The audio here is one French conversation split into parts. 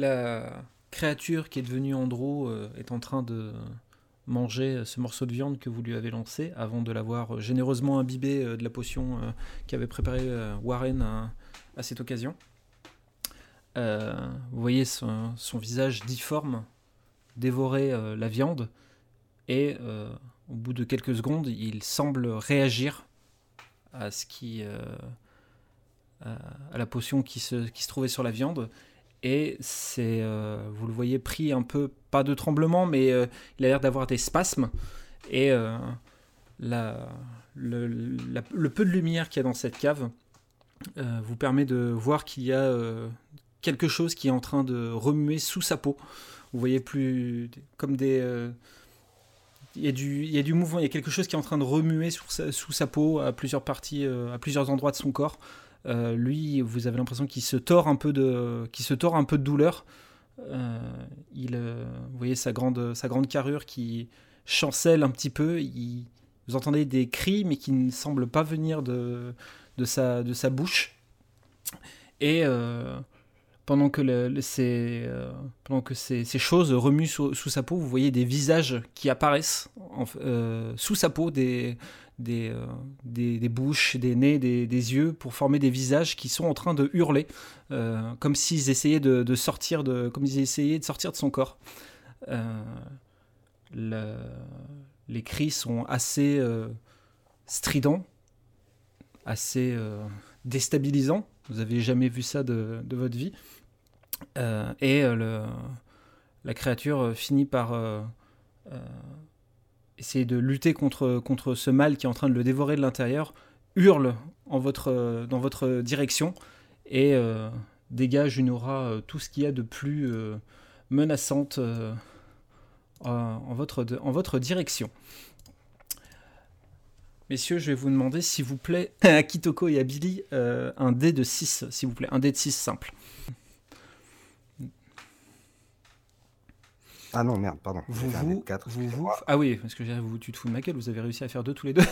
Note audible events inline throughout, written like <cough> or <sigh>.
la créature qui est devenue Andro euh, est en train de manger ce morceau de viande que vous lui avez lancé avant de l'avoir généreusement imbibé de la potion qu'avait préparée Warren à, cette occasion. vous voyez son, visage difforme dévorer la viande et au bout de quelques secondes, il semble réagir à ce qui à la potion qui se trouvait sur la viande et c'est, euh, vous le voyez, pris un peu, pas de tremblement, mais euh, il a l'air d'avoir des spasmes. Et euh, la, le, peu de lumière qu'il y a dans cette cave vous permet de voir qu'il y a quelque chose qui est en train de remuer sous sa peau. Vous voyez plus comme des... il y, a du, mouvement, il y a quelque chose qui est en train de remuer sous sa, sous sa peau à plusieurs parties, à plusieurs endroits de son corps. Euh, lui, vous avez l'impression qu'il se tord un peu de, qui se tord un peu de douleur. Euh, il, euh, vous voyez sa grande, sa grande carrure qui chancelle un petit peu. Vous entendez des cris, mais qui ne semblent pas venir de, de, sa, de sa bouche. Et pendant que, ces, pendant que ces, choses remuent sous, sa peau, vous voyez des visages qui apparaissent sous sa peau, des, euh, des, des, bouches, des nez, des, des, yeux pour former des visages qui sont en train de hurler, euh, comme s'ils essayaient de, sortir de, comme ils essayaient de sortir de son corps. Euh, les cris sont assez stridents, assez déstabilisants. Vous avez jamais vu ça de, de votre vie. et le, la créature finit par essayer de lutter contre, contre ce mal qui est en train de le dévorer de l'intérieur, hurle en votre, dans votre direction et euh, dégage une aura, euh, tout ce qu'il y a de plus euh, menaçante en, votre, en votre direction. Messieurs, je vais vous demander, s'il vous plaît, à <laughs> Kitoko et à Billy, un dé de 6, s'il vous plaît, un dé de 6 simple. Ah non, merde, pardon. Vous, vous, 4, vous, Ah oui, parce que vous, tu te fous de ma gueule, vous avez réussi à faire deux tous les deux.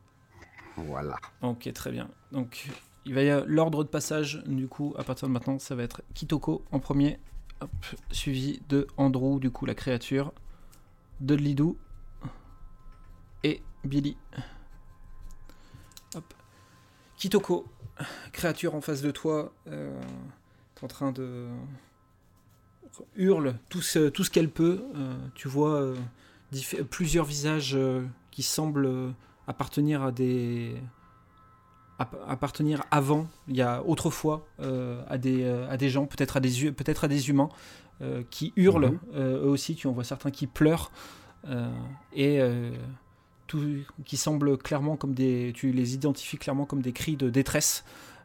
<laughs> voilà. Ok, très bien. Donc, il va y avoir l'ordre de passage, du coup, à partir de maintenant, ça va être Kitoko en premier, suivi de Andrew, du coup, la créature, de Lidou et Billy. Hop. Kitoko, créature en face de toi, euh, en train de hurle tout ce, tout ce qu'elle peut. Euh, tu vois euh, plusieurs visages euh, qui semblent appartenir à des appartenir avant, il y a autrefois à, des, à des gens, peut-être à des, peut-être à des humains, qui hurlent, mhm. eux aussi, tu en vois certains qui pleurent, et tout, qui semblent clairement comme des, tu les identifies clairement comme des cris de détresse.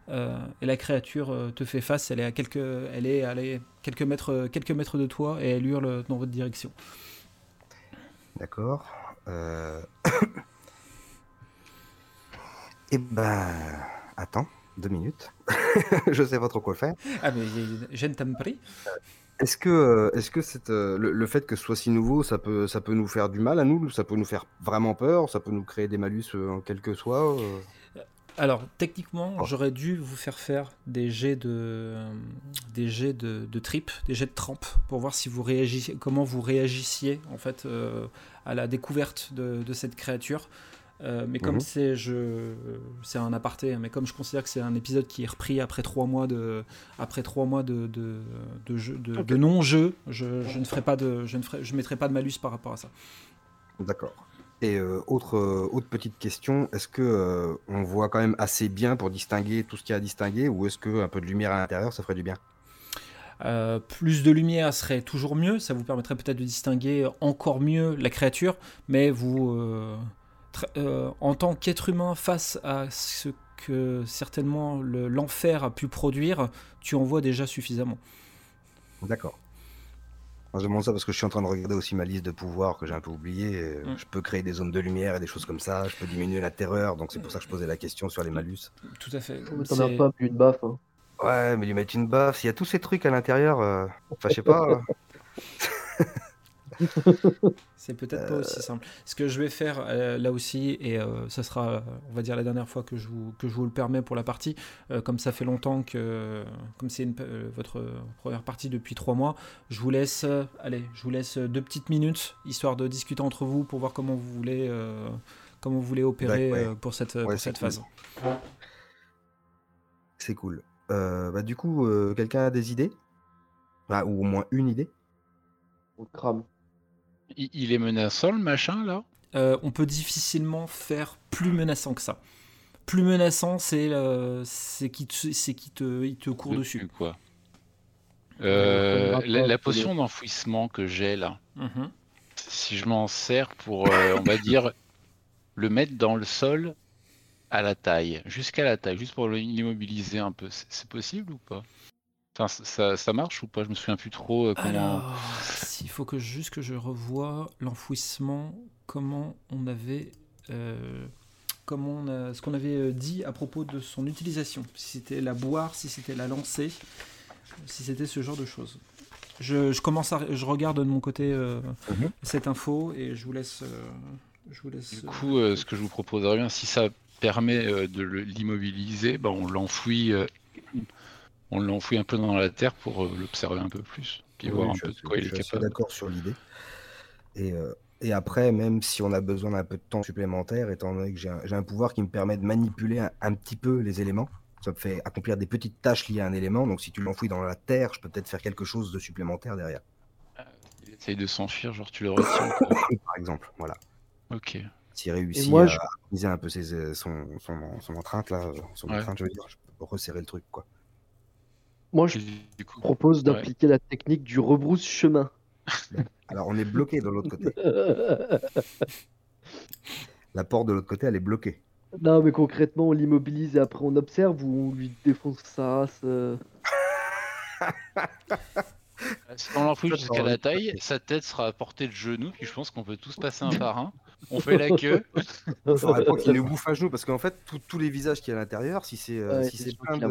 Euh, et la créature euh, te fait face, elle est à quelques, elle est, elle quelques, mètres, quelques mètres de toi et elle hurle dans votre direction. D'accord. Euh... <coughs> eh ben, attends, deux minutes. <laughs> je sais pas trop quoi faire. Ah mais je ne t'aime pris. Est-ce que, est-ce que c'est le, le, fait que ce soit si nouveau, ça peut, ça peut nous faire du mal à nous, ça peut nous faire vraiment peur, ça peut nous créer des malus en quelque soit alors, techniquement, oh. j'aurais dû vous faire faire des jets de, des jets de, de trip, des jets de trempe, pour voir si vous réagissiez, comment vous réagissiez en fait euh, à la découverte de, cette créature. Euh, mais comme mhm. c'est je c'est un aparté, mais comme je considère que c'est un épisode qui est repris après trois mois de après trois mois de de, de, de non jeu, je, je, ne ferai pas de je ne ferai, je mettrai pas de malus par rapport à ça. D'accord. Et euh, autre, euh, autre petite question, est-ce que euh, on voit quand même assez bien pour distinguer tout ce qu'il y a à distinguer, ou est-ce qu'un peu de lumière à l'intérieur, ça ferait du bien? Plus de lumière serait toujours mieux, ça vous permettrait peut-être de distinguer encore mieux la créature, mais vous, en tant qu'être humain face à ce que certainement l'enfer a pu produire, tu en vois déjà suffisamment. D'accord je demande ça parce que je suis en train de regarder aussi ma liste de pouvoirs que j'ai un peu oublié. Mm. Je peux créer des zones de lumière et des choses comme ça. Je peux diminuer la terreur. Donc c'est pour ça que je posais la question sur les malus. Tout à fait. T'en as pas plus de baffe. Hein. Ouais, mais lui mettre une baffe. S'il y a tous ces trucs à l'intérieur, euh... enfin, je sais pas. <laughs> <laughs> c'est peut-être pas aussi simple. Ce que je vais faire euh, là aussi, et euh, ça sera, on va dire, la dernière fois que je vous, que je vous le permets pour la partie, euh, comme ça fait longtemps que, comme c'est votre première partie depuis trois mois, je vous laisse, allez, je vous laisse deux petites minutes, histoire de discuter entre vous pour voir comment vous voulez, comment vous voulez opérer pour cette, cette phase. C'est cool. bah, du coup, quelqu'un a des idées? Ou au moins une idée? On crame. Il, est menaçant le machin là euh, On peut difficilement faire plus menaçant que ça. Plus menaçant, c'est c'est qui te, c'est qui te, il te court dessus. Quoi. Euh, la, potion d'enfouissement que j'ai là, mhm. si je m'en sers pour, euh, on va dire, le mettre dans le sol à la taille, jusqu'à la taille, juste pour l'immobiliser un peu, c'est possible ou pas? Ça, ça, marche ou pas? Je me souviens plus trop euh, comment. il faut que juste que je revoie l'enfouissement, comment on avait, euh, comment on ce qu'on avait euh, dit à propos de son utilisation. Si c'était la boire, si c'était la lancer, si c'était ce genre de choses. Je, commence à, je regarde de mon côté mhm. cette info et je vous laisse. je vous laisse. Du coup, ce que je vous proposerais bien, si ça permet de l'immobiliser, ben on l'enfouit on l'enfouit un peu dans la terre pour euh, l'observer un peu plus, puis voir un peu de quoi il est capable. Je suis d'accord sur l'idée. Et, euh, et, après, même si on a besoin d'un peu de temps supplémentaire, étant donné que j'ai un, pouvoir qui me permet de manipuler un, petit peu les éléments, ça me fait accomplir des petites tâches liées à un élément. Donc si tu l'enfouis dans la terre, je peux peut-être faire quelque chose de supplémentaire derrière. Euh, il essaye de s'enfuir, genre tu le retiens. <coughs> Par exemple, voilà. Ok. S'il réussit à je... un peu ses, son, son, son, entrainte, là, son je veux dire, je peux resserrer le truc, quoi. Moi, je propose d'appliquer la technique du rebrousse-chemin. <laughs> Alors, on est bloqué de l'autre côté. <laughs> la porte de l'autre côté, elle est bloquée. Non, mais concrètement, on l'immobilise et après on observe ou on lui défonce sa race. Euh. Si <laughs> on l'enfouit jusqu'à la taille, sa tête sera à portée de genou, puis je pense qu'on peut tous passer un par un. On fait la queue. Il faudrait pas qu'il nous bouffe un genou, parce qu'en fait, tous les visages qu'il y a à l'intérieur, si c'est euh, si plein de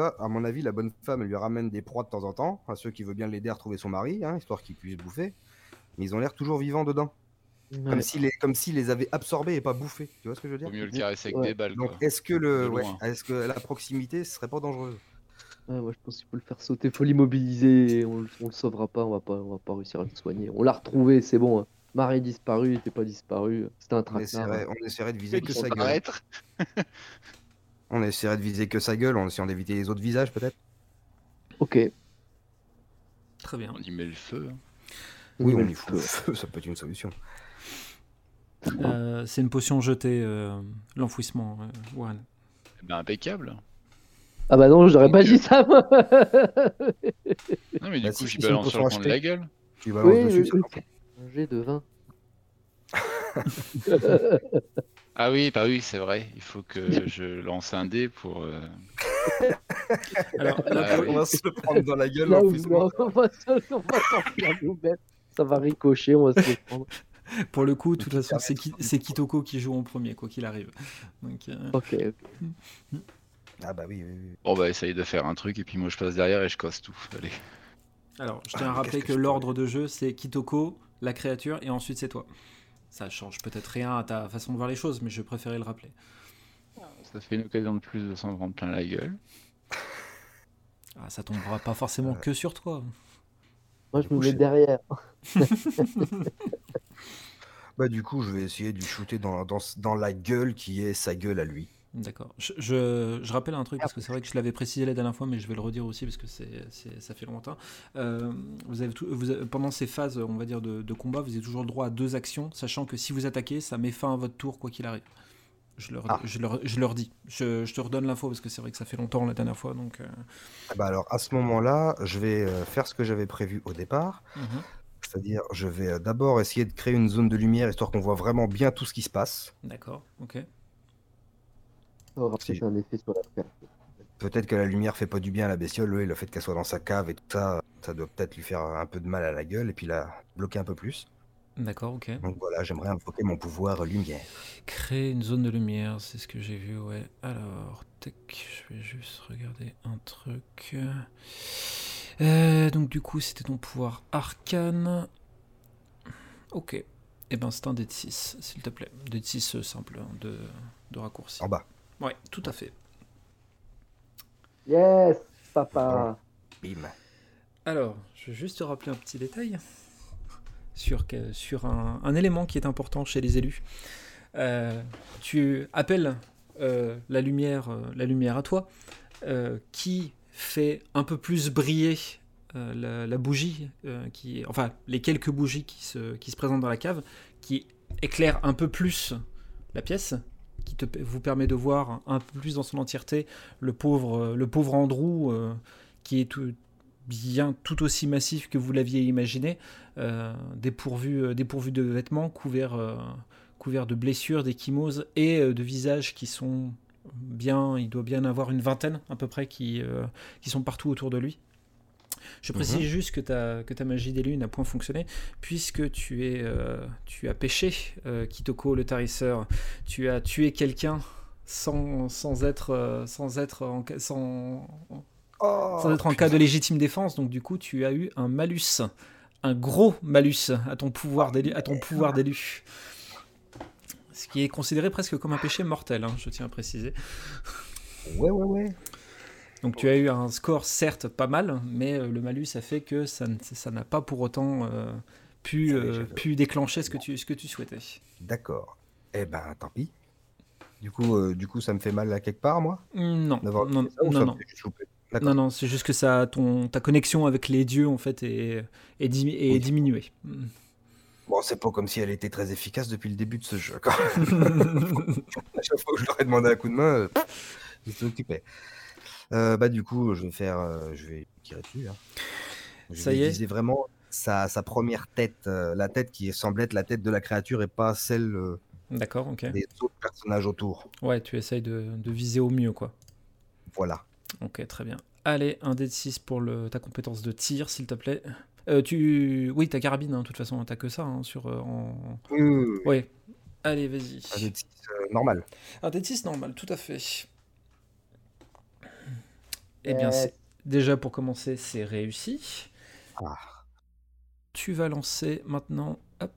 à mon avis, la bonne femme, elle lui ramène des proies de temps en temps, à ceux qui veulent bien l'aider à retrouver son mari, hein, histoire qu'il puisse bouffer. Mais ils ont l'air toujours vivants dedans. Comme s'ils les, comme les avaient absorbés et pas bouffés. Tu vois ce que je veux dire? Vaut mieux le caresser avec des balles. Donc, est-ce que, le, est-ce que la proximité ce serait pas dangereux? Ouais, je pense qu'il faut le faire sauter, faut l'immobiliser, on, on le sauvera pas, on va pas, on va pas réussir à le soigner. On l'a retrouvé, c'est bon. Hein. Mari disparu, il était pas disparu, c'était un traquenard. On essaierait, de viser que sa gueule. On essaierait de viser que sa gueule en essayant d'éviter les autres visages, peut-être Ok. Très bien. On y met le feu. Hein. Oui, on y fout le feu, ça peut être une solution. Euh, c'est une potion jetée, euh, l'enfouissement, euh, Warren. Eh ben, impeccable. Ah bah non, j'aurais pas dit ça, moi. non, mais du bah, coup, j'y balance sur le coin de la gueule. Tu balances oui, dessus, oui, Un jet de 20. <laughs> <laughs> Ah oui, bah oui, c'est vrai. Il faut que je lance un dé pour. Euh, <laughs> Alors, ah on va se le prendre dans la gueule. on, va se, Ça va ricocher, on va se le prendre. <laughs> Pour le coup, de toute façon, c'est Kitoko qui joue en premier, quoi qu'il arrive. Donc, euh, Ok. Ah bah oui, oui, oui. Bon bah essaye de faire un truc et puis moi je passe derrière et je casse tout. Allez. Alors, je tiens à ah, rappeler que, que l'ordre de jeu, c'est Kitoko, la créature, et ensuite c'est toi. Ça change peut-être rien à ta façon de voir les choses, mais je préférais le rappeler. Ça fait une occasion de plus de s'en prendre plein la gueule. Ah, ça tombera pas forcément que sur toi. Moi, je me mets derrière. <laughs> bah, du coup, je vais essayer de lui shooter dans, dans, dans la gueule qui est sa gueule à lui. D'accord. Je, je, rappelle un truc parce que c'est vrai que je l'avais précisé la dernière fois, mais je vais le redire aussi parce que c'est, ça fait longtemps. Euh, vous avez, vous pendant ces phases, on va dire, de, combat, vous avez toujours le droit à deux actions, sachant que si vous attaquez, ça met fin à votre tour quoi qu'il arrive. Je leur, ah. je, leur, je leur, dis. Je, te redonne l'info parce que c'est vrai que ça fait longtemps la dernière fois. Donc, euh. ah bah alors à ce moment-là, je vais euh, faire ce que j'avais prévu au départ. Mhm. C'est-à-dire, je vais d'abord essayer de créer une zone de lumière histoire qu'on voit vraiment bien tout ce qui se passe. D'accord, ok peut-être que la lumière fait pas du bien à la bestiole, le fait qu'elle soit dans sa cave et tout ça, ça doit peut-être lui faire un peu de mal à la gueule et puis la bloquer un peu plus. D'accord, ok. Donc voilà, j'aimerais invoquer mon pouvoir lumière. Créer une zone de lumière, c'est ce que j'ai vu, ouais. Alors, tac, je vais juste regarder un truc. Euh, donc du coup, c'était ton pouvoir arcane. Ok. Et eh ben c'est un dé de 6, s'il te plaît. Dé de 6 simple hein, de, de raccourci. En bas. Ouais, tout à fait. Yes, papa. Bim. Alors, je vais juste te rappeler un petit détail sur, sur un, élément qui est important chez les élus. Euh, tu appelles euh, la, lumière, euh, la lumière à toi, qui fait un peu plus briller la, bougie, qui, enfin les quelques bougies qui se, qui se présentent dans la cave, qui éclairent un peu plus la pièce, qui vous permet de voir un peu plus dans son entièreté le pauvre, pauvre Andrew qui est tout, bien tout aussi massif que vous l'aviez imaginé, euh, dépourvu, euh, de vêtements, couvert, euh, couvert de blessures, d'échymoses et de visages qui sont bien, il doit bien avoir une vingtaine à peu près qui sont partout autour de lui. Je précise mhm. juste que ta, que ta magie d'élu n'a point fonctionné, puisque tu, es, tu as pêché Kitoko le tarisseur. Tu as tué quelqu'un sans, sans être, sans, être en, sans, Oh, sans être en cas de légitime défense. Donc du coup, tu as eu un malus, un gros malus à ton pouvoir d'élu. À ton pouvoir d'élu. Ce qui est considéré presque comme un péché mortel, hein, je tiens à préciser. Ouais, ouais, ouais. Donc tu as eu un score certes pas mal, mais euh, le malus a fait que ça n'a pas pour autant euh, pu, euh, pu déclencher ce que tu, ce que tu souhaitais. D'accord. Eh ben tant pis. Du coup, du coup, ça me fait mal à quelque part, moi? Non, non, non, non. Non, non, c'est juste que ça, ton, ta connexion avec les dieux, en fait, est, est, diminuée. Bon, c'est pas comme si elle était très efficace depuis le début de ce jeu. <laughs> à chaque fois que je leur ai demandé un coup de main, ils s'occupaient. Euh, bah, du coup, je vais faire. Euh, je vais tirer dessus. Hein. Je ça y est. vraiment sa, sa première tête, la tête qui semble être la tête de la créature et pas celle D'accord, ok. des autres personnages autour. Ouais, tu essayes de, de viser au mieux, quoi. Voilà. Ok, très bien. Allez, un d 6 pour le, ta compétence de tir, s'il te plaît. Euh, tu... Oui, ta carabine, hein, de toute façon, t'as que ça hein, sur. Euh, en... Oui, Allez, vas-y. Un d 6 euh, normal. Un d 6 normal, tout à fait. Eh bien, déjà pour commencer, c'est réussi. Ah. Tu vas lancer maintenant. Hop.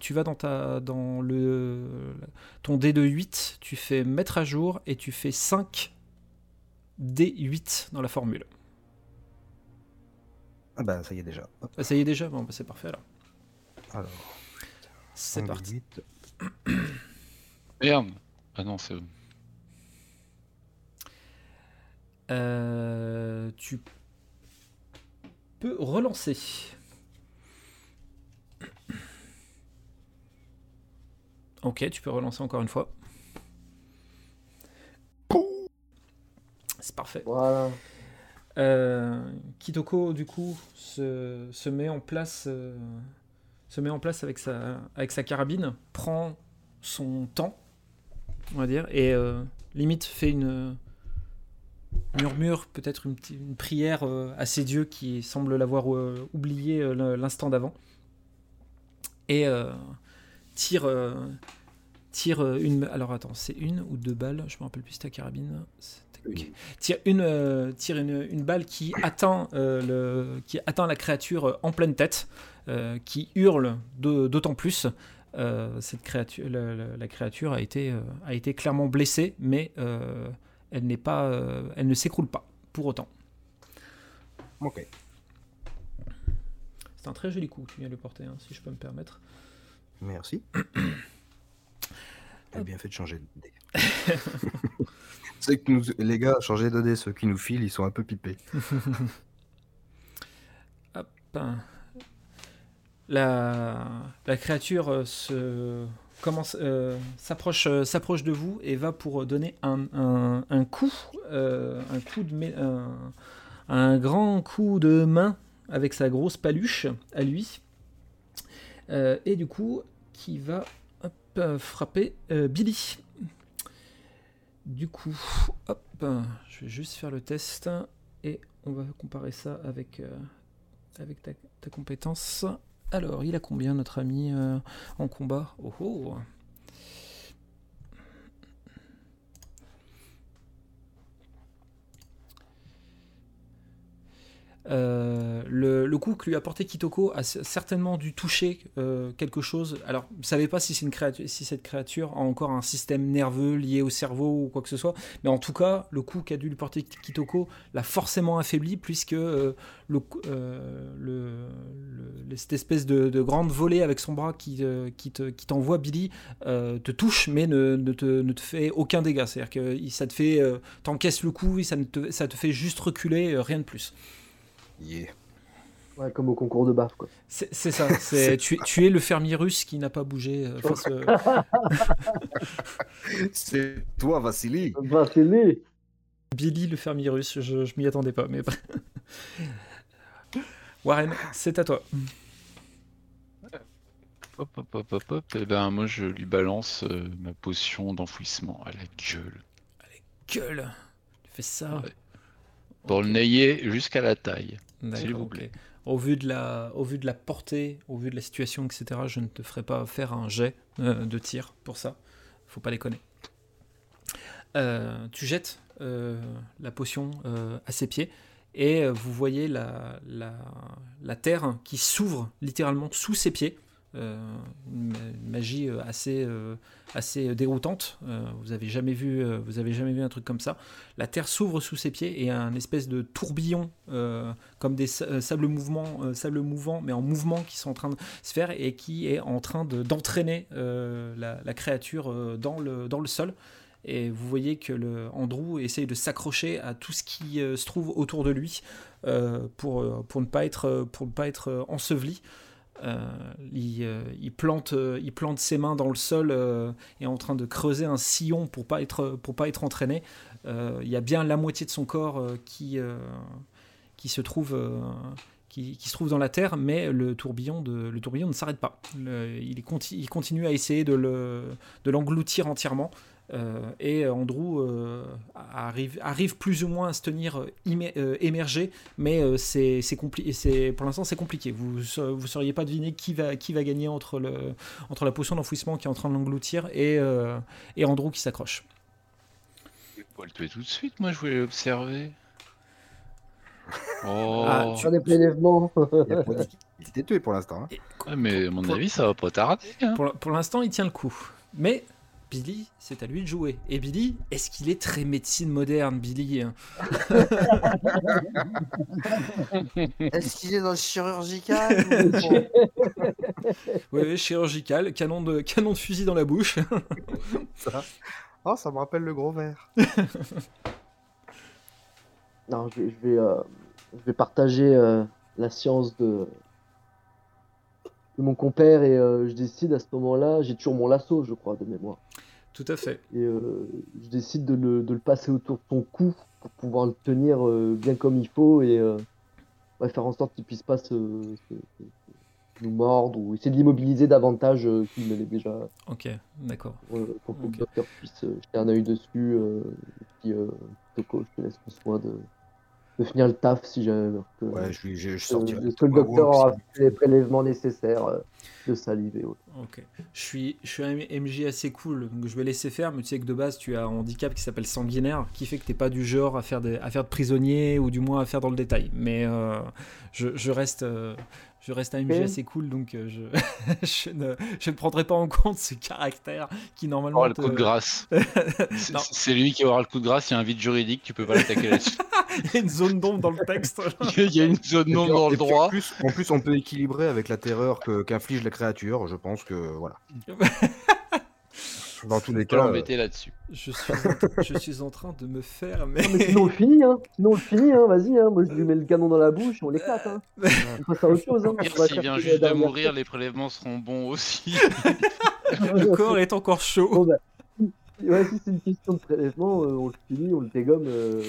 tu vas dans, ta, dans le, ton dé de 8, tu fais mettre à jour et tu fais 5 D8 dans la formule. Ah bah ça y est déjà. Ah, ça y est déjà Bon bah c'est parfait alors. Alors. C'est parti. Merde Ah non c'est... Euh, tu peux relancer. Ok, tu peux relancer encore une fois. C'est parfait. Voilà. Euh, Kitoko, du coup, se, se, met en place, euh, se met en place avec sa, avec sa carabine, prend son temps, on va dire, et limite fait une murmure, peut-être une, une, prière à ses dieux qui semble l'avoir oublié l'instant d'avant, et tire, tire une. Alors attends, c'est une ou deux balles, je me rappelle plus ta carabine. Tire, une, euh, tire une, une, balle qui atteint, euh, le, qui atteint la créature en pleine tête, euh, qui hurle d'autant plus. cette créature, la, la, créature a été, a été clairement blessée, mais elle, n'est pas, elle ne s'écroule pas pour autant. Ok. C'est un très joli coup que tu viens de porter, hein, si je peux me permettre. Merci. <coughs> T'as bien fait de changer de dé. <laughs> C'est que nous, les gars, changer de dé, ceux qui nous filent, ils sont un peu pipés. <laughs> Hop. La, la créature euh, se euh, s'approche, euh, s'approche de vous et va pour donner un, coup, un coup de, un, grand coup de main avec sa grosse paluche à lui. et du coup, qui va frapper Billy. Du coup, hop, je vais juste faire le test et on va comparer ça euh, avec ta, compétence. Alors, il a combien notre ami euh, en combat? Oh oh euh, le, coup que lui a porté Kitoko a certainement dû toucher euh, quelque chose. Alors, vous ne savez pas si, cette créature a encore un système nerveux lié au cerveau ou quoi que ce soit, mais en tout cas, le coup qu'a dû lui porter Kitoko l'a forcément affaibli, puisque euh, cette espèce de, grande volée avec son bras qui, t'envoie Billy te touche, mais ne, te, fait aucun dégât. C'est-à-dire que ça te fait. t'encaisses le coup, ça, te, ça te fait juste reculer, rien de plus. Ouais, comme au concours de baf, quoi. C'est ça, <laughs> c'est tu, tu, es le fermier russe qui n'a pas bougé euh, face. Euh, <laughs> c'est toi, Vassili. Vassili. Billy, le fermier russe, je, je m'y attendais pas, mais. <laughs> Warren, c'est à toi. Hop, hop, hop, hop, hop. Et eh ben, moi, je lui balance euh, ma potion d'enfouissement à la gueule. À la gueule Tu fais ça pour le nayer jusqu'à la taille, s'il vous plaît. Au vu, de la, au vu de la portée, au vu de la situation, etc., je ne te ferai pas faire un jet euh, de tir pour ça. Faut pas déconner. Euh, tu jettes euh, la potion à ses pieds et vous voyez la, la, la terre qui s'ouvre littéralement sous ses pieds. Euh, une magie euh, assez, euh, assez déroutante. vous avez jamais vu, vous avez jamais vu un truc comme ça. La terre s'ouvre sous ses pieds et un espèce de tourbillon, comme des sables mouvements, sables mouvants, mais en mouvement, qui sont en train de se faire et qui est en train d'entraîner la, créature dans le, dans le sol. Et vous voyez que le Andrew essaye de s'accrocher à tout ce qui se trouve autour de lui pour, pour, ne pas être, pour ne pas être enseveli. Il, plante, euh, il plante ses mains dans le sol et est en train de creuser un sillon pour pas être, pour pas être entraîné. il y a bien la moitié de son corps qui, qui, se trouve, qui, se trouve dans la terre, mais le tourbillon, de, le tourbillon ne s'arrête pas. il, il, continue à essayer de l'engloutir entièrement. Euh, et Andrew euh, arrive, arrive plus ou moins à se tenir euh, émergé, mais c'est compliqué. Pour l'instant, c'est compliqué. Vous ne sauriez pas deviner qui va, qui va gagner entre, le, entre la potion d'enfouissement qui est en train de l'engloutir et, et Andrew qui s'accroche. Je vais le tuer tout de suite, moi je voulais l'observer. <laughs> Oh. Ah, tu... des prélèvements. il était tué pour l'instant. Hein. mais à mon avis, ça va pas tarder. Hein. Pour, pour l'instant, il tient le coup. Mais Billy, c'est à lui de jouer. Et Billy, est-ce qu'il est très médecine moderne, Billy <laughs> Est-ce qu'il est dans le chirurgical Oui, chirurgical, canon de, canon de fusil dans la bouche. ça. Oh, ça me rappelle le gros verre. non, je, vais, euh, je vais partager euh, la science de, de mon compère et euh, je décide à ce moment-là, j'ai toujours mon lasso, je crois, de mémoire. Tout à fait. Et euh, je décide de le, de le, passer autour de son cou pour pouvoir le tenir euh, bien comme il faut et faire en sorte qu'il puisse pas se, nous mordre ou essayer de l'immobiliser davantage qu'il ne l'est déjà. Ok, d'accord. pour que le docteur puisse jeter un œil dessus. et puis, Toko, je te laisse le soin de, de finir le taf si jamais. Que, ouais, je, je, je sortirai. que le docteur aura fait les prélèvements nécessaires euh, de salive et autres. Ok. Je suis, je suis un MJ assez cool, donc je vais laisser faire, mais tu sais que de base, tu as un handicap qui s'appelle sanguinaire, qui fait que t'es pas du genre à faire, des, à faire de prisonnier ou du moins à faire dans le détail. Mais euh, je, je, reste. Euh, je reste un MJ assez cool, donc je, <laughs> je, ne, je, ne, prendrai pas en compte ce caractère qui normalement. Oh, le coup de grâce. <laughs> c'est lui qui aura le coup de grâce, il y a un vide juridique, tu peux pas l'attaquer là-dessus. <laughs> il y a une zone d'ombre dans le texte. il y a une zone d'ombre dans le droit. En plus, en plus, on peut équilibrer avec la terreur qu'inflige la créature. Je pense que voilà. Dans tous les cas, embêter là-dessus. Je suis, en, je suis en train de me faire. Mais, mais sinon on le finit, hein. Sinon on le finit, hein. Vas-y, hein. Moi je lui mets le canon dans la bouche, on l'éclate, hein. On passe à autre chose, hein. S'il vient juste de mourir, les prélèvements seront bons aussi. <laughs> le corps est encore chaud. Bon, bah, ouais, si c'est une question de prélèvement, euh, on le finit, on le dégomme. Euh...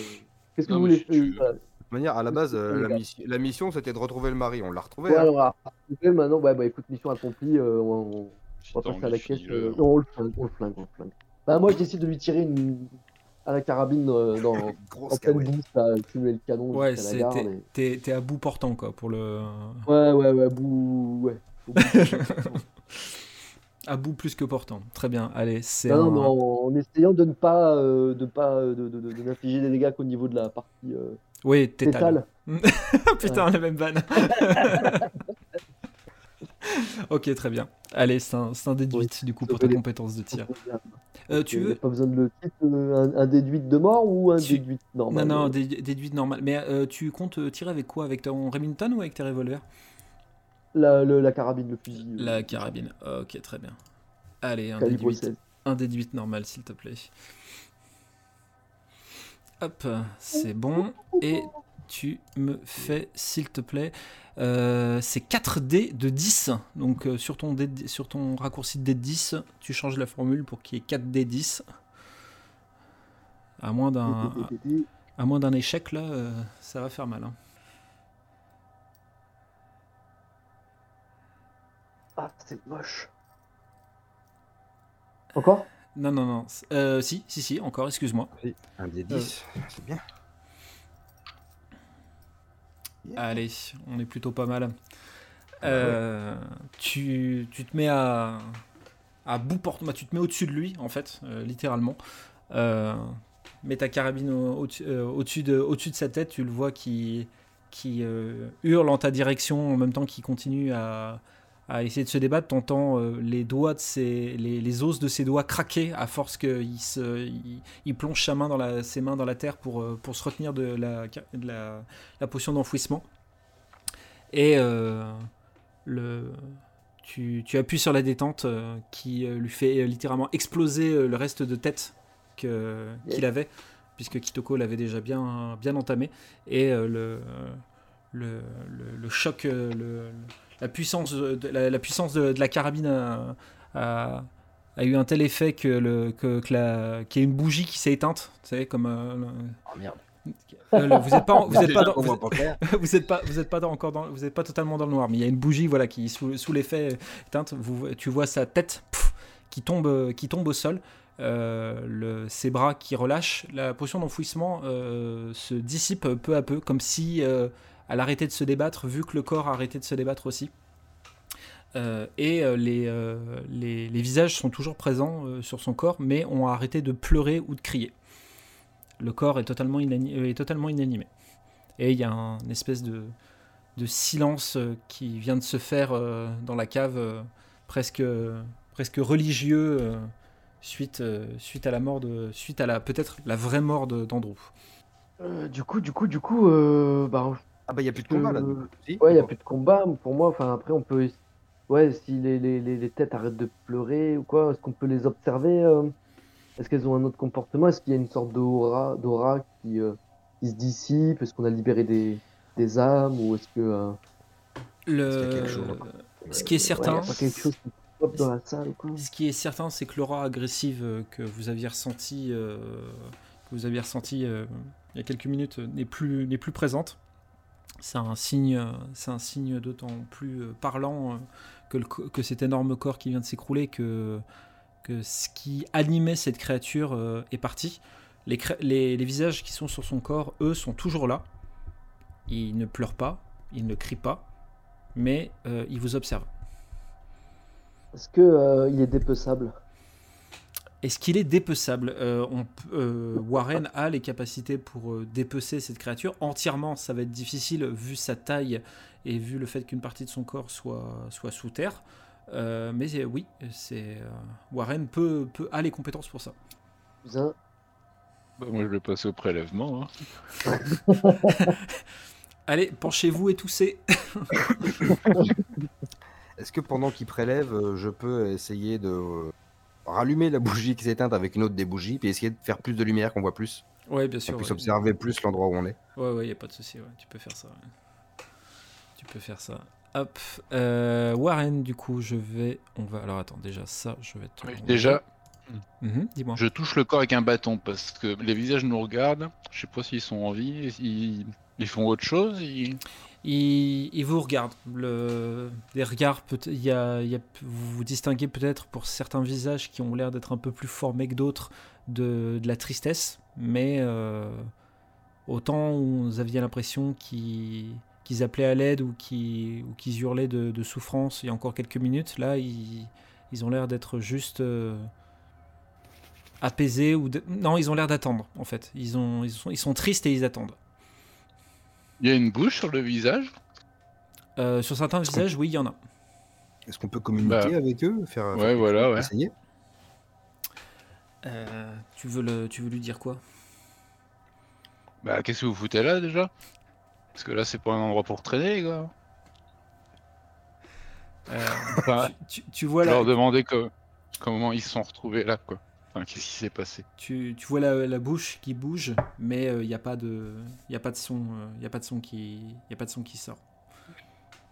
Qu'est-ce que vous voulez faire De toute manière, à la base, euh, la, la, mission c'était de retrouver le mari. On l'a retrouvé. Ouais, hein. alors, maintenant, ouais, bah écoute, mission accomplie. Euh, on, on, va passer à la caisse. Euh, non, on le flingue, on le flingue, on le flingue. Bah, moi, je décide de lui tirer une à la carabine <laughs> dans en pleine bouche, là, tuer le canon. Ouais, c'est t'es et... à bout portant quoi pour le. Ouais, ouais, ouais, bout, ouais. <laughs> À bout plus que portant. Très bien. Allez, c'est. Non, non, en, essayant de ne pas, euh, de pas, de, de, de, n'infliger des dégâts qu'au niveau de la partie. Euh, Oui, tétal. <laughs> Putain, la même vanne. <laughs> ok, très bien. Allez, c'est un, un déduit du coup pour ta compétence de tir. Euh, tu veux... Pas besoin de le titre, euh, un, déduit de mort ou un déduit normal? Non, non, déduit normal. Mais euh, tu comptes tirer avec quoi? Avec ton Remington ou avec tes revolvers? La, la, carabine, le fusil. La carabine, ok, très bien. Allez, un déduit, un déduit normal, s'il te plaît. Hop, c'est bon. Et tu me fais, s'il te plaît, euh, c'est 4 dés de 10. Donc euh, sur, ton sur ton raccourci de dés de 10, tu changes la formule pour qu'il y ait 4 dés 10. À moins d'un à moins d'un échec, là, euh, ça va faire mal. Hein. Ah, c'est moche. Encore? Non, non, non. si, si, si, encore, excuse-moi. Un dé 10, c'est bien. Allez, on est plutôt pas mal. Euh, tu, te mets à, à bout porte, bah, tu te mets au-dessus de lui en fait, euh, littéralement. Euh, mets ta carabine au-dessus de, au de sa tête, tu le vois qui, qui hurle en ta direction en même temps qu'il continue à, à essayer de se débattre, t'entends euh, les doigts de ses, les, os de ses doigts craquer à force qu'il se, il, plonge sa main dans la, ses mains dans la terre pour, euh, pour se retenir de la, de la, la potion d'enfouissement. Et euh, le, tu, tu, appuies sur la détente qui lui fait littéralement exploser le reste de tête qu'il avait, puisque Kitoko l'avait déjà bien, bien entamé. Et le, le, le, choc, le, la puissance de la, puissance de, la carabine a, eu un tel effet que le que, la qu'il y a une bougie qui s'est éteinte, comme euh, oh merde. Euh, vous n'êtes pas, vous êtes pas, dans, <laughs> vous, êtes pas, vous êtes pas encore dans, vous êtes pas totalement dans le noir, mais il y a une bougie, voilà, qui sous, sous l'effet éteinte, vous, tu vois sa tête qui tombe, qui tombe au sol, euh, le, ses bras qui relâchent, la potion d'enfouissement se dissipe peu à peu, comme si elle arrêtait de se débattre, vu que le corps a arrêté de se débattre aussi. Euh, et euh, euh, les, les, visages sont toujours présents sur son corps, mais ont arrêté de pleurer ou de crier. Le corps est totalement, est totalement inanimé. Et il y a un espèce de, de, silence qui vient de se faire dans la cave, presque, presque religieux, suite, suite à la mort de, suite à peut-être la vraie mort d'Andrew. du coup, du coup, du coup, bah, ah bah il y a plus de combat là. Ouais, il y a plus de combat. Pour moi, enfin après on peut, ouais, si les, les, les, têtes arrêtent de pleurer ou quoi, est-ce qu'on peut les observer euh? Est-ce qu'elles ont un autre comportement? Est-ce qu'il y a une sorte d'aura, d'aura qui, euh, qui se dissipe? Est-ce qu'on a libéré des, des âmes ou est-ce que euh, le... Ce qui est certain, quelque chose qui pop dans la salle ou quoi? Ce qui est certain, c'est que l'aura agressive que vous aviez ressentie, que vous aviez ressenti il y a quelques minutes, n'est plus n'est plus présente c'est un signe, c'est un signe d'autant plus euh, parlant euh, que, que, cet énorme corps qui vient de s'écrouler, que, que ce qui animait cette créature euh, est parti. Les, visages qui sont sur son corps, eux, sont toujours là. Ils ne pleurent pas, ils ne crient pas, mais ils vous observent. Est-ce qu'il il est dépeçable? Est-ce qu'il est dépeçable? Euh, euh, Warren a les capacités pour euh, dépecer cette créature. Entièrement, ça va être difficile vu sa taille et vu le fait qu'une partie de son corps soit, soit sous terre. mais oui, c'est Warren peut, peut, a les compétences pour ça. Bah, moi, je vais passer au prélèvement. Hein. <laughs> Allez, penchez-vous et toussez. <laughs> Est-ce que pendant qu'il prélève, je peux essayer de rallumer la bougie qui s'est éteinte avec une autre des bougies, puis essayer de faire plus de lumière, qu'on voit plus. Ouais, bien sûr. On puisse observer plus l'endroit où on est. Ouais, ouais, y a pas de souci, ouais. tu peux faire ça. Tu peux faire ça. Hop, euh, Warren, du coup, je vais. On va. Alors attends, déjà ça, je vais. Te... déjà. Mhm, dis-moi. Je touche le corps avec un bâton parce que les visages nous regardent. Je sais pas s'ils sont en vie. Ils, ils font autre chose. Ils il, vous regarde. Le, les regards, il vous, vous distinguez peut-être pour certains visages qui ont l'air d'être un peu plus formés que d'autres de, la tristesse, mais euh, autant vous aviez l'impression qu'ils appelaient à l'aide ou qu'ils hurlaient de, souffrance il y a encore quelques minutes, là ils, ont l'air d'être juste euh, apaisés non ils ont l'air d'attendre en fait. Ils sont tristes et ils attendent. Il y a une bouche sur le visage Sur certains visages, oui, il y en a. Est-ce qu'on peut communiquer bah. avec eux faire, Ouais, voilà, ouais. Essayer? Tu, veux le, tu veux lui dire quoi? Bah, qu'est-ce que vous foutez là déjà? Parce que là, c'est pas un endroit pour traîner, les gars. Euh, tu, vois leur demander comment ils se sont retrouvés là, quoi. Enfin, qu'est-ce qui s'est passé tu, vois la, bouche qui bouge, mais il euh, n'y a pas de, il a pas de son, il euh, a pas de son qui, y a pas de son qui sort.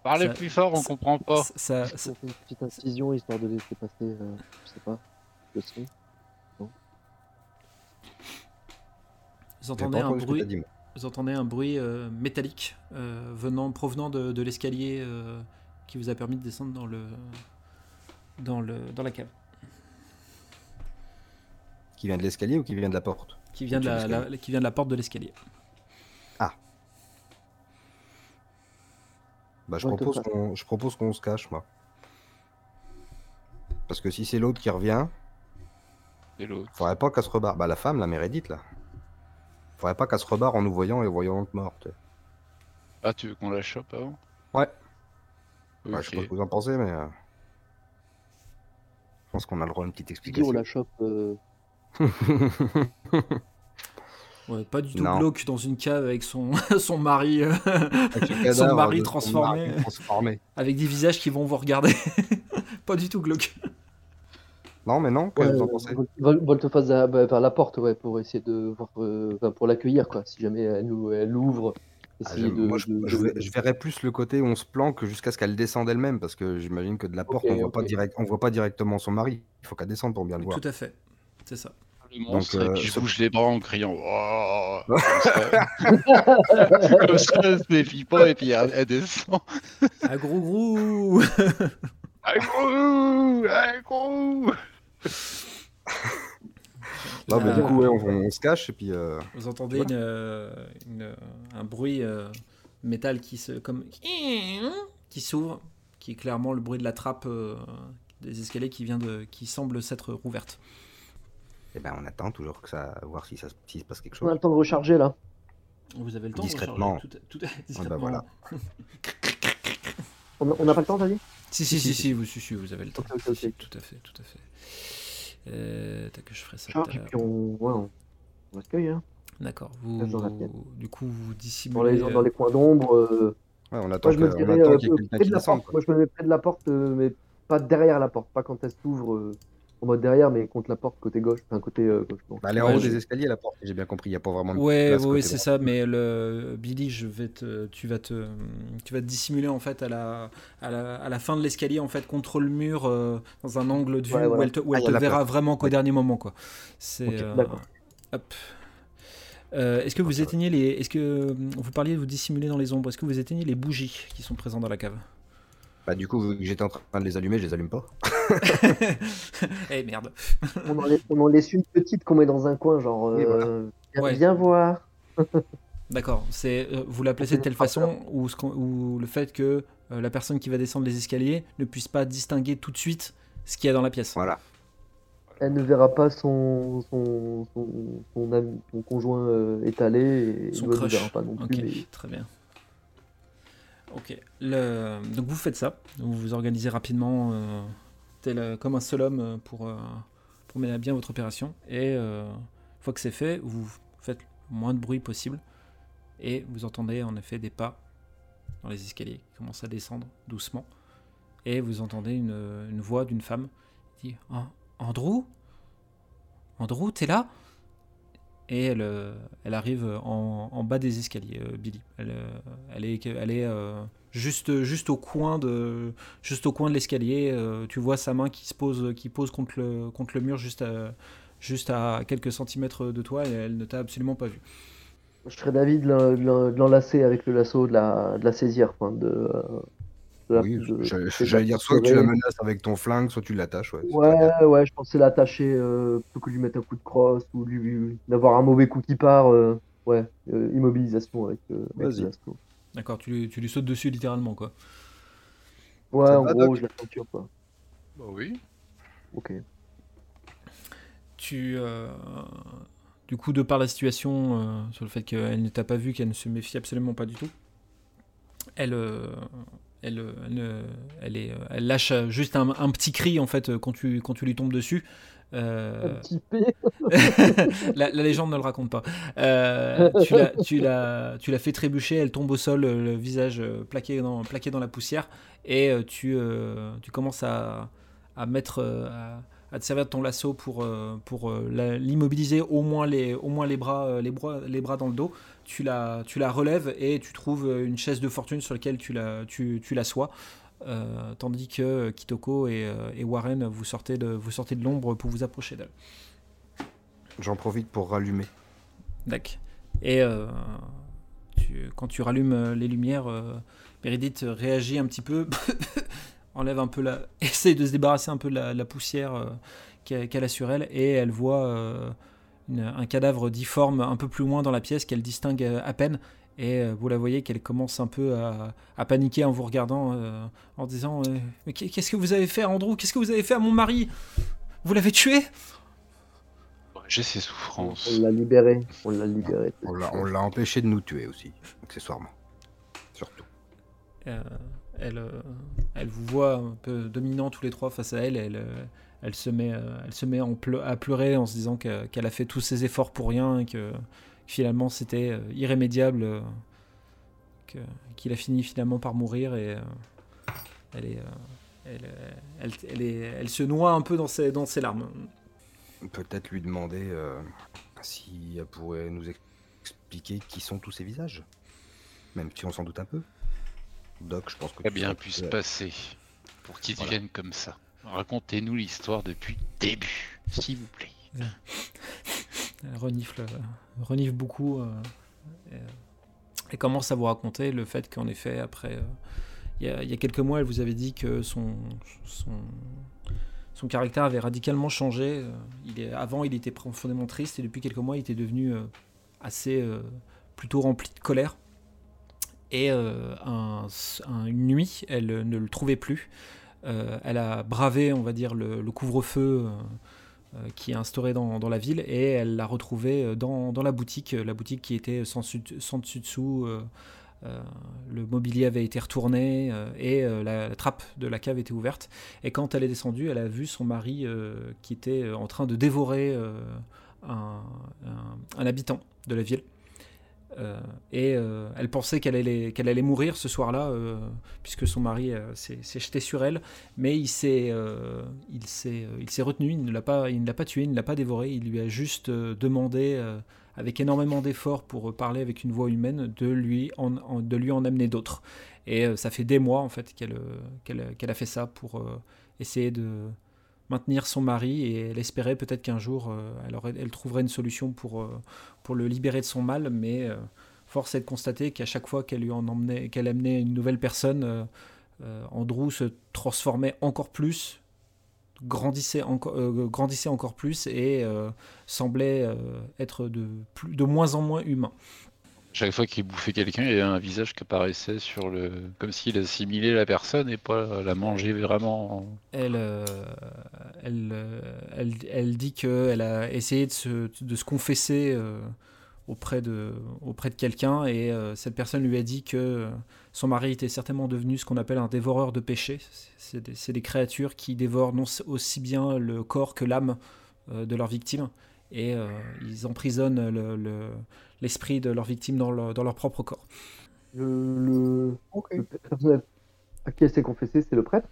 Parlez plus fort, on comprend pas. Ça, une petite incision histoire de laisser passer, je sais pas, le son. Vous entendez un bruit, vous entendez un bruit métallique venant provenant de, de l'escalier qui vous a permis de descendre dans le dans le dans la cave. Qui vient de l'escalier ou qui vient de la porte Qui vient de la, qui vient de la porte de l'escalier. Ah. Bah je propose qu'on je propose qu'on se cache moi. Parce que si c'est l'autre qui revient, c'est l'autre. Faudrait pas qu'elle se rebarre. Bah la femme, la Mérédith là. Faudrait pas qu'elle se rebarre en nous voyant et voyant l'autre morte. Ah tu veux qu'on la chope avant? Ouais. Ouais, je sais pas ce que vous en pensez, mais. Euh, je pense qu'on a le droit à une petite explication. on la chope. Euh. <laughs> ouais, pas du tout glauque dans une cave avec son, <laughs> son mari, euh, <laughs> son mari transformé, avec des visages qui vont vous regarder. pas du tout glauque. Non, mais non, quoi vous en pensez Volte-face bah, la porte, ouais, pour essayer de voir, pour l'accueillir, quoi. Si jamais elle, nous, elle ouvre, ah, je, verrais plus le côté où on se planque jusqu'à ce qu'elle descende elle-même, parce que j'imagine que de la porte, on voit pas direct, on voit pas directement son mari. Il faut qu'elle descende pour bien le voir. Tout à fait, c'est ça. Le monstre, Donc, et puis je bouge les bras en criant oh, <laughs> comme, ça, elle se méfie pas et puis elle, descend. Un gros gros Un <laughs> gros Un gros non, mais du coup, on, se cache et puis. Euh, Vous entendez euh, un bruit euh, métal qui se comme qui s'ouvre, qui est clairement le bruit de la trappe des escaliers qui vient de, qui semble s'être rouverte. Et eh ben, on attend toujours que ça, voir si ça se passe quelque chose. On a le temps de recharger là. Vous avez le temps discrètement. de recharger tout, tout, discrètement. Ah bah voilà. on n'a pas le temps, t'as dit si si, si, si, vous, si, vous avez le temps. Tout à fait, tout à fait. Euh, que je ferai ça. et puis on, ouais, on... on accueille. Hein. D'accord. Vous, du coup, vous dissimulez. Dans les, dans les coins d'ombre. Euh... Ouais, on attend. Moi, je me dirais, euh, près de la porte. Moi, je me mets près de la porte, euh, mais pas derrière la porte, pas quand elle s'ouvre. Euh, en mode derrière, mais contre la porte côté gauche, enfin côté euh, gauche. Bah, elle est en haut des escaliers, la porte, j'ai bien compris, il n'y a pas vraiment de Ouais, ouais, c'est ça, mais le Billy, je vais te, tu, vas te, tu vas te dissimuler en fait à la, à la, à la fin de l'escalier, en fait, contre le mur, euh, dans un angle de vue où elle te, où elle ah, te verra vraiment qu'au dernier moment, quoi. C'est. Euh, hop. est-ce que vous éteignez les. Est-ce que vous parliez de vous dissimuler dans les ombres Est-ce que vous éteignez les bougies qui sont présentes dans la cave? Bah du coup, j'étais en train de les allumer, je les allume pas. <laughs> Eh merde. <laughs> on, en laisse, une petite qu'on met dans un coin, genre euh, viens, voir. <laughs> D'accord, c'est euh, vous la placez de telle façon ou, ou le fait que euh, la personne qui va descendre les escaliers ne puisse pas distinguer tout de suite ce qu'il y a dans la pièce. Voilà. Elle ne verra pas son, son, son, conjoint étalé et son ne verra pas non plus. très bien. Ok. Donc vous faites ça. Vous vous organisez rapidement, euh, tel, euh, comme un seul homme, euh, pour, mener à bien votre opération. Et une fois que c'est fait, vous faites le moins de bruit possible. Et vous entendez en effet des pas dans les escaliers qui commencent à descendre doucement. Et vous entendez une, une voix d'une femme qui dit oh, Andrew? Andrew, t'es là? Et elle, euh, arrive en, bas des escaliers, euh, Billy. Elle, euh, est, juste, au coin de, l'escalier. tu vois sa main qui se pose, contre le, mur juste à, juste à quelques centimètres de toi et elle ne t'a absolument pas vu. Je serais d'avis de l'enlacer avec le lasso, de la, de la saisir, de, oui, j'allais dire soit tu la menaces avec ton flingue, soit tu l'attaches. Ouais, ouais, ouais, je pensais l'attacher euh, plutôt que lui mettre un coup de crosse ou lui d'avoir un mauvais coup qui part. Euh, ouais, euh, immobilisation avec, Vas-y. D'accord, tu lui, tu lui sautes dessus littéralement quoi. Ouais, en gros, je la ceinture quoi. Bah oui. Ok. Tu. Du coup, de par la situation, sur le fait qu'elle ne t'a pas vu, qu'elle ne se méfie absolument pas du tout, elle, elle, elle, est, elle lâche juste un, un, petit cri en fait quand tu, quand tu lui tombes dessus. Euh... <laughs> la, la, légende ne le raconte pas. Euh, tu l'as fait trébucher, elle tombe au sol, le visage plaqué dans, plaqué dans la poussière, et euh, tu, euh, tu commences à, à mettre. À, à, te servir de ton lasso pour, pour l'immobiliser au moins les, au moins les, bras, les, bras, les bras dans le dos. Tu la, tu la relèves et tu trouves une chaise de fortune sur laquelle tu la, tu, tu. Euh, tandis que Kitoko euh, et, Warren, vous sortez de, vous sortez de l'ombre pour vous approcher d'elle. J'en profite pour rallumer. D'accord. Et euh, quand tu rallumes les lumières, Meredith réagit un petit peu, <laughs> enlève un peu la, <laughs> essaye de se débarrasser un peu de la, poussière qu'elle a sur elle, et elle voit un cadavre difforme un peu plus loin dans la pièce qu'elle distingue à peine et euh, vous la voyez qu'elle commence un peu à, paniquer en vous regardant, euh, en disant euh, Mais qu'est-ce que vous avez fait, Andrew? Qu'est-ce que vous avez fait à mon mari? Vous l'avez tué? J'ai ses souffrances. On l'a libéré. On l'a libéré. On l'a empêché de nous tuer aussi, accessoirement. Surtout. Elle, elle vous voit un peu dominant tous les trois face à elle. Elle, elle se met, elle se met à pleurer en se disant qu'elle a fait tous ses efforts pour rien et que finalement c'était euh, irrémédiable, euh, qu'il a fini finalement par mourir et euh, elle elle, elle, se noie un peu dans ses, dans ses larmes. Peut-être lui demander si elle pourrait nous expliquer qui sont tous ces visages, même si on s'en doute un peu. Doc, je pense que. Eh bien pu se passer pour qu'ils deviennent comme ça. Racontez-nous l'histoire depuis le début, s'il vous plaît. <laughs> Elle renifle, renifle beaucoup euh, et, et, commence à vous raconter le fait qu'en effet, après, euh, il y, a quelques mois, elle vous avait dit que son, son, son caractère avait radicalement changé. Euh, il est, avant, il était profondément triste et depuis quelques mois, il était devenu assez plutôt rempli de colère. Et un, une nuit, elle ne le trouvait plus. elle a bravé, on va dire, le, couvre-feu euh, qui est instaurée dans, la ville et elle l'a retrouvée euh, dans, la boutique, euh, la boutique qui était sans, sans dessus-dessous. le mobilier avait été retourné et la, trappe de la cave était ouverte. Et quand elle est descendue, elle a vu son mari qui était en train de dévorer un, habitant de la ville. Euh, et euh, elle pensait qu'elle allait, allait mourir ce soir-là, euh, puisque son mari s'est, jeté sur elle, mais il s'est, il s'est, retenu, il ne, l'a pas, pas tué, il ne l'a pas dévoré, il lui a juste demandé, avec énormément d'efforts pour parler avec une voix humaine, de lui en, de lui en amener d'autres. Et ça fait des mois en fait qu'elle a fait ça pour essayer de maintenir son mari et elle espérait peut-être qu'un jour elle, elle, trouverait une solution pour, pour le libérer de son mal, mais euh, force est de constater qu'à chaque fois qu'elle lui en emmenait, qu'elle amenait une nouvelle personne, euh, euh, Andrew se transformait encore plus, grandissait, encore plus et semblait être de moins en moins humain. Chaque fois qu'il bouffait quelqu'un, il y avait un visage qui apparaissait sur le. comme s'il assimilait la personne et pas la mangeait vraiment. Elle, elle, elle, elle, dit qu'elle a essayé de se, de se confesser auprès de, auprès de quelqu'un et euh, cette personne lui a dit que son mari était certainement devenu ce qu'on appelle un dévoreur de péché. C'est des, créatures qui dévorent non aussi bien le corps que l'âme euh, de leur victime et euh, ils emprisonnent l'esprit le, de leur victime dans, dans, leur propre corps. Le, le, à qui elle s'est confessée, c'est le prêtre?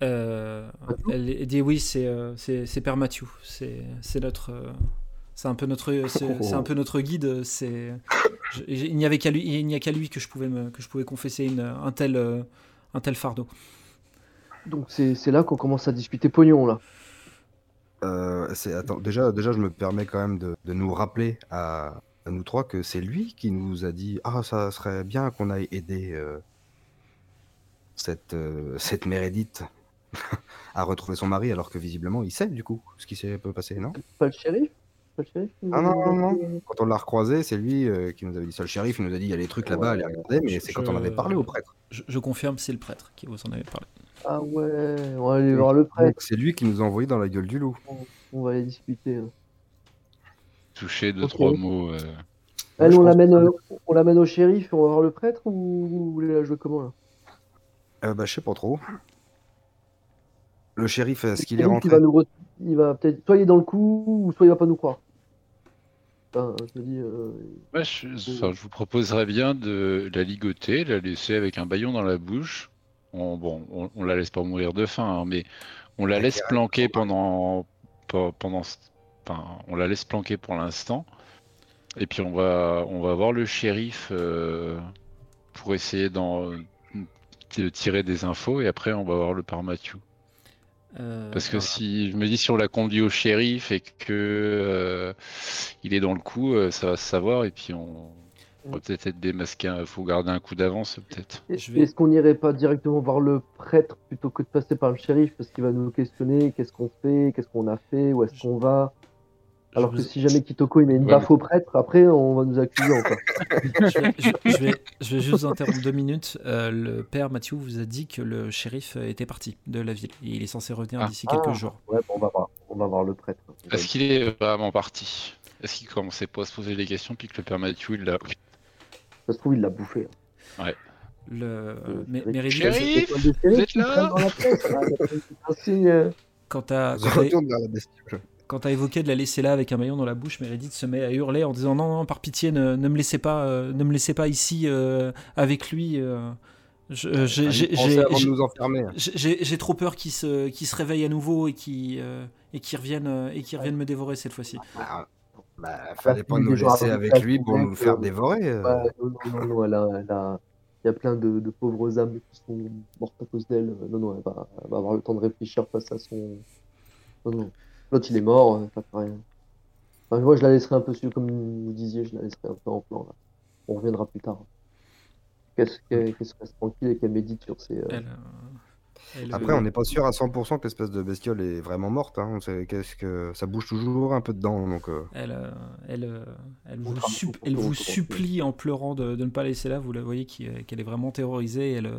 Elle dit oui, c'est Père Mathieu. C'est notre, c'est un peu notre, <laughs> c'est un peu notre guide. C'est, il n'y avait qu'à lui, il n'y a qu'à lui que je pouvais me, que je pouvais confesser une, un tel, euh, un tel fardeau. Donc c'est, là qu'on commence à discuter pognon là. Euh, attends, déjà, déjà, je me permets quand même de, de nous rappeler à, nous trois que c'est lui qui nous a dit ah ça serait bien qu'on aille aider euh, cette cette Mérédite <laughs> à retrouver son mari alors que visiblement il sait du coup ce qui s'est passé non? Pas le shérif? Ah non, non, non. Quand on l'a recroisé, c'est lui euh, qui nous avait dit ça. Le shérif il nous a dit il y a des trucs là-bas, allez regarder, mais c'est quand on avait parlé au prêtre. Je, confirme, c'est le prêtre qui vous en avait parlé. Ah ouais, on va aller voir le prêtre. C'est lui qui nous a envoyé dans la gueule du loup. On, va aller discuter. Hein. Toucher deux, trois mots. Euh. Elle, on l'amène, on l'amène au shérif, on va voir le prêtre ou vous voulez la jouer comment là? Euh, Bah, je sais pas trop. Le shérif, est-ce qu'il est rentré? il va, peut-être, soit il est dans le coup, ou soit il va pas nous croire. Je, dis, euh, je, vous proposerais bien de la ligoter, la laisser avec un baillon dans la bouche. On, bon, on, la laisse pas mourir de faim, hein, mais on la laisse planquer pendant, pendant, on la laisse planquer pour l'instant. Et puis on va, on va voir le shérif euh, pour essayer de tirer des infos et après on va voir le père Mathieu. Euh, Parce que si je me dis si on l'a conduit au shérif et que euh, il est dans le coup, ça va se savoir et puis on, va peut-être être démasqué. Il faut garder un coup d'avance peut-être. Est-ce qu'on n'irait pas directement voir le prêtre plutôt que de passer par le shérif parce qu'il va nous questionner qu'est-ce qu'on fait, qu'est-ce qu'on a fait, où est-ce qu'on va? Alors que si jamais Kitoko il met une baffe au prêtre, après on va nous accuser encore. <laughs> je, vais, juste vous interrompre deux minutes. Euh, le père Mathieu vous a dit que le shérif était parti de la ville et il est censé revenir ah. d'ici quelques ah. jours. Ouais, on, va voir, on va voir le prêtre. Est-ce qu'il est vraiment parti? Est-ce qu'il commençait pas à se poser des questions puis que le père Mathieu il l'a. Ça se trouve, il l'a bouffé. Hein. Ouais. Le... Euh, mais, mais Shérif, vous êtes là <laughs> Quand t'as quand tu as évoqué de la laisser là avec un maillon dans la bouche, Meredith se met à hurler en disant non, non par pitié, ne, me laissez pas, euh, ne me laissez pas ici euh, avec lui. Euh. J'ai trop peur qu'il se, se réveille à nouveau et qu'il et qu revienne, et qu revienne me dévorer cette fois-ci. Bah, bah, fallait pas nous laisser avec lui pour nous faire dévorer. non, non, non, elle il y a plein de, de, pauvres âmes qui sont mortes à cause d'elle. Non, non, elle va, elle va, avoir le temps de réfléchir face à son. Non, non. L'autre, il est mort, ça fait rien. moi, je la laisserai un peu, comme vous disiez, je la laisserai un peu en plan. Là. On reviendra plus tard. Qu'est-ce qu'elle qu reste tranquille et qu'elle médite sur ses. Euh, euh, Après, on n'est pas sûr à 100% que l'espèce de bestiole est vraiment morte. Hein. Qu'est-ce que ça bouge toujours un peu dedans. Donc, euh. Elle, elle, elle, vous, elle vous supplie en pleurant de, de, ne pas laisser là. Vous la voyez qu'elle est vraiment terrorisée. Elle,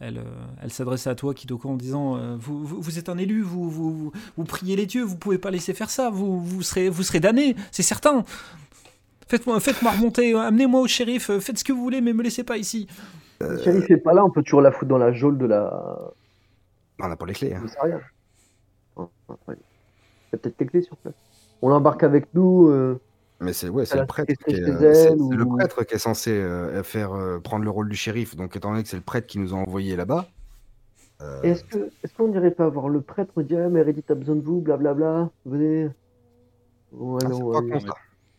elle, euh, elle s'adressait à toi, Kitoko, en disant euh, vous, vous, êtes un élu, vous, vous, vous, priez les dieux, vous pouvez pas laisser faire ça, vous, vous, serez, vous serez damné, c'est certain. Faites-moi faites remonter, amenez-moi au shérif, faites ce que vous voulez, mais me laissez pas ici. Le shérif est pas là, on peut toujours la foutre dans la geôle de la. On n'a pas les clés. Hein. rien. Il y a peut-être les clés sur place. On l'embarque avec nous. Euh, mais c'est ouais, c'est le prêtre qui est, euh, le prêtre qui est censé euh, faire euh, prendre le rôle du shérif. Donc étant donné que c'est le prêtre qui nous a envoyés là-bas. Est-ce que est-ce qu'on n'irait pas voir le prêtre et dire ah, Meredith a besoin de vous, blablabla, venez. Ah,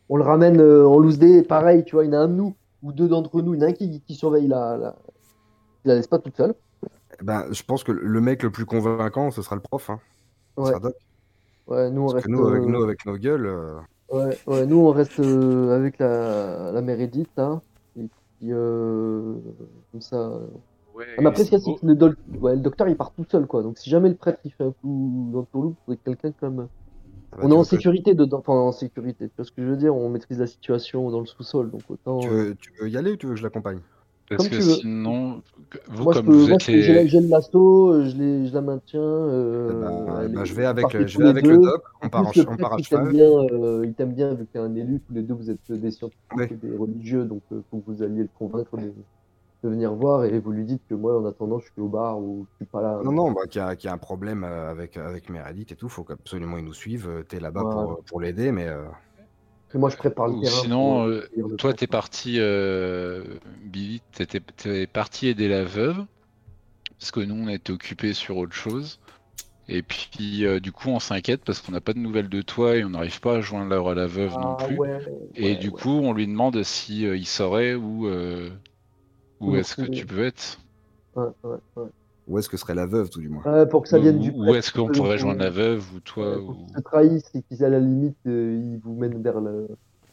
on le ramène en loose day, pareil, tu vois, il y en a un de nous ou deux d'entre nous, il y en a un qui, qui surveille la, la... Il la laisse pas toute seule. Eh ben, je pense que le mec le plus convaincant, ce sera le prof. Hein. Ouais. ouais. nous, on reste, nous, avec, nous, avec nos gueules. Ouais, ouais, nous on reste euh, avec la, la mère Edith, là. Et puis, euh, comme ça. Ouais, ah, mais après, c'est que le, ouais, le docteur il part tout seul, quoi. Donc si jamais le prêtre il fait un coup dans le tourloupe, il faudrait quelqu'un comme. Ah bah, on est en sécurité dedans, enfin en sécurité. Tu vois ce que je veux dire On maîtrise la situation dans le sous-sol, donc autant. Tu veux, tu veux y aller ou tu veux que je l'accompagne? Parce que sinon, vous, moi, comme peux, vous moi, êtes les... j'ai le lasso, je, les, je la maintiens. Euh, je vais avec, je vais avec le doc, on part, en, on part à cheval. Bien, euh, il t'aime bien, vu que tu es un élu, tous les deux vous êtes des scientifiques oui. et des religieux, donc il euh, faut que vous alliez le convaincre de, de, venir voir et vous lui dites que moi, en attendant, je suis au bar ou je suis pas là. Non, non, bah, qu'il y, qu y, a un problème euh, avec, avec Meredith et tout, il faut qu'absolument il nous suive. Tu es là-bas pour, pour l'aider, mais. Euh... Moi, je prépare le terrain. Sinon, euh, toi, t'es parti, euh, Billy, t'es parti aider la veuve, parce que nous, on était occupés sur autre chose. Et puis, euh, du coup, on s'inquiète parce qu'on n'a pas de nouvelles de toi et on n'arrive pas à joindre à la veuve ah, non plus. Ouais, et ouais, du coup, on lui demande si il saurait où, où est-ce que tu peux être. Ouais, ouais, ouais. Où est-ce que serait la veuve, tout du moins? Ouais, Pour que ça vienne où, du Où est-ce qu'on pourrait joindre la veuve ou toi ou... se trahissent et qu'ils, à la limite, euh, ils vous mènent vers le,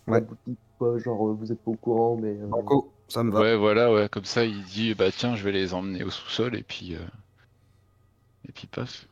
ouais. la boutique, quoi. Genre, euh, vous êtes pas au courant, mais. Euh... Banco, ça me va. Ouais, voilà, ouais. Comme ça, il dit, bah tiens, je vais les emmener au sous-sol et puis. Euh... Et puis, paf.